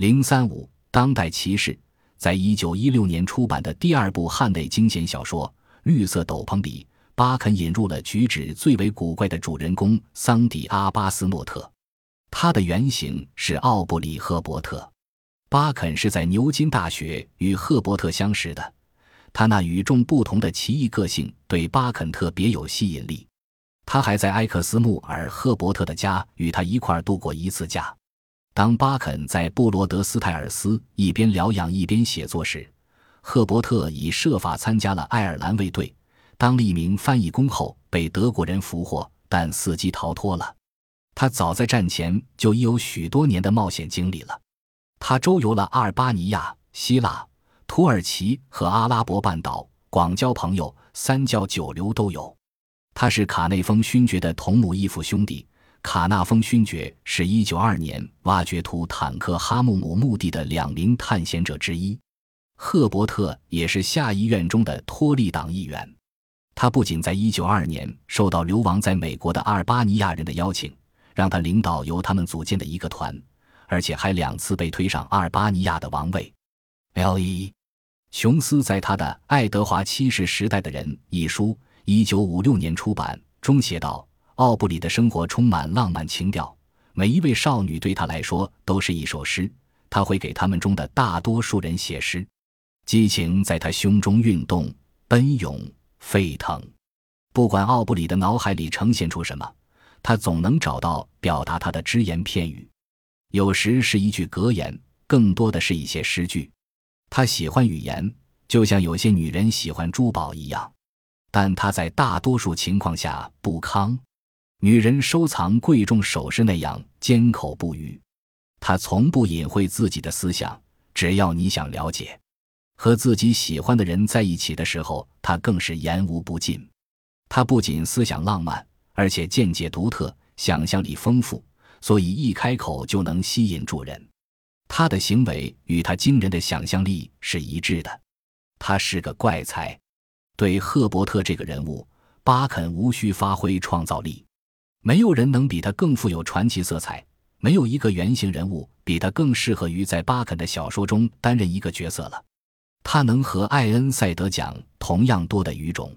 零三五，当代骑士，在一九一六年出版的第二部汉内惊险小说《绿色斗篷》里，巴肯引入了举止最为古怪的主人公桑迪阿巴斯诺特。他的原型是奥布里赫伯特。巴肯是在牛津大学与赫伯特相识的，他那与众不同的奇异个性对巴肯特别有吸引力。他还在埃克斯穆尔赫伯特的家与他一块度过一次假。当巴肯在布罗德斯泰尔斯一边疗养一边写作时，赫伯特已设法参加了爱尔兰卫队，当了一名翻译工后被德国人俘获，但伺机逃脱了。他早在战前就已有许多年的冒险经历了，他周游了阿尔巴尼亚、希腊、土耳其和阿拉伯半岛，广交朋友，三教九流都有。他是卡内丰勋爵的同母异父兄弟。卡纳丰勋爵是一九二年挖掘图坦克哈木姆墓地的两名探险者之一，赫伯特也是下议院中的托利党议员。他不仅在一九二年受到流亡在美国的阿尔巴尼亚人的邀请，让他领导由他们组建的一个团，而且还两次被推上阿尔巴尼亚的王位。L.E. 琼斯在他的《爱德华七世时代的人》一书（一九五六年出版）中写道。奥布里的生活充满浪漫情调，每一位少女对他来说都是一首诗。他会给他们中的大多数人写诗，激情在他胸中运动、奔涌、沸腾。不管奥布里的脑海里呈现出什么，他总能找到表达他的只言片语。有时是一句格言，更多的是一些诗句。他喜欢语言，就像有些女人喜欢珠宝一样，但他在大多数情况下不康。女人收藏贵重首饰那样缄口不语，她从不隐晦自己的思想。只要你想了解，和自己喜欢的人在一起的时候，她更是言无不尽。她不仅思想浪漫，而且见解独特，想象力丰富，所以一开口就能吸引住人。她的行为与她惊人的想象力是一致的。她是个怪才。对赫伯特这个人物，巴肯无需发挥创造力。没有人能比他更富有传奇色彩，没有一个原型人物比他更适合于在巴肯的小说中担任一个角色了。他能和艾恩赛德奖同样多的语种。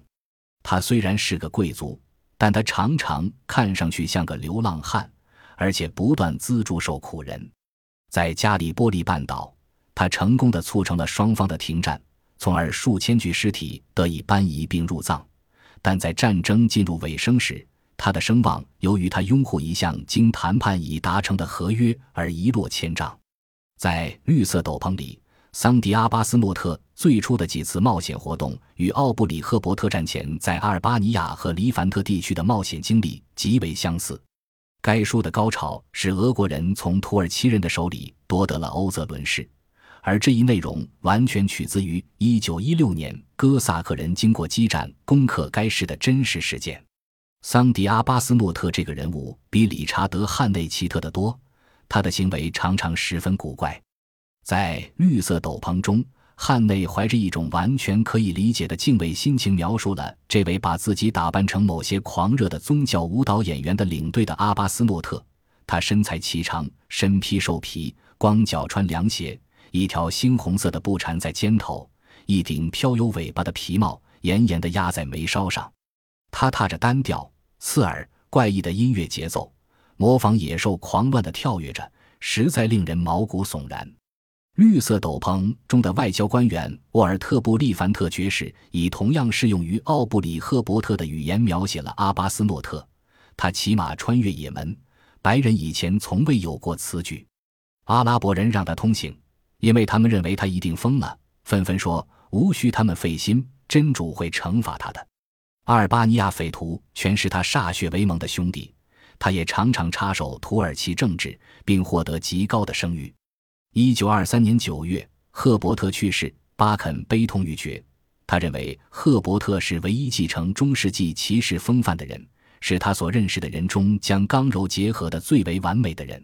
他虽然是个贵族，但他常常看上去像个流浪汉，而且不断资助受苦人。在加里波利半岛，他成功的促成了双方的停战，从而数千具尸体得以搬移并入葬。但在战争进入尾声时，他的声望由于他拥护一项经谈判已达成的合约而一落千丈。在绿色斗篷里，桑迪阿巴斯诺特最初的几次冒险活动与奥布里赫伯特战前在阿尔巴尼亚和黎凡特地区的冒险经历极为相似。该书的高潮是俄国人从土耳其人的手里夺得了欧泽伦市，而这一内容完全取自于1916年哥萨克人经过激战攻克该市的真实事件。桑迪阿巴斯诺特这个人物比理查德汉内奇特得多，他的行为常常十分古怪。在绿色斗篷中，汉内怀着一种完全可以理解的敬畏心情，描述了这位把自己打扮成某些狂热的宗教舞蹈演员的领队的阿巴斯诺特。他身材颀长，身披兽皮，光脚穿凉鞋，一条猩红色的布缠在肩头，一顶飘有尾巴的皮帽严严地压在眉梢上。他踏着单调。刺耳怪异的音乐节奏，模仿野兽狂乱的跳跃着，实在令人毛骨悚然。绿色斗篷中的外交官员沃尔特·布利凡特爵士以同样适用于奥布里赫伯特的语言描写了阿巴斯诺特。他骑马穿越也门，白人以前从未有过此举。阿拉伯人让他通行，因为他们认为他一定疯了，纷纷说无需他们费心，真主会惩罚他的。阿尔巴尼亚匪徒全是他歃血为盟的兄弟，他也常常插手土耳其政治，并获得极高的声誉。一九二三年九月，赫伯特去世，巴肯悲痛欲绝。他认为赫伯特是唯一继承中世纪骑士风范的人，是他所认识的人中将刚柔结合的最为完美的人。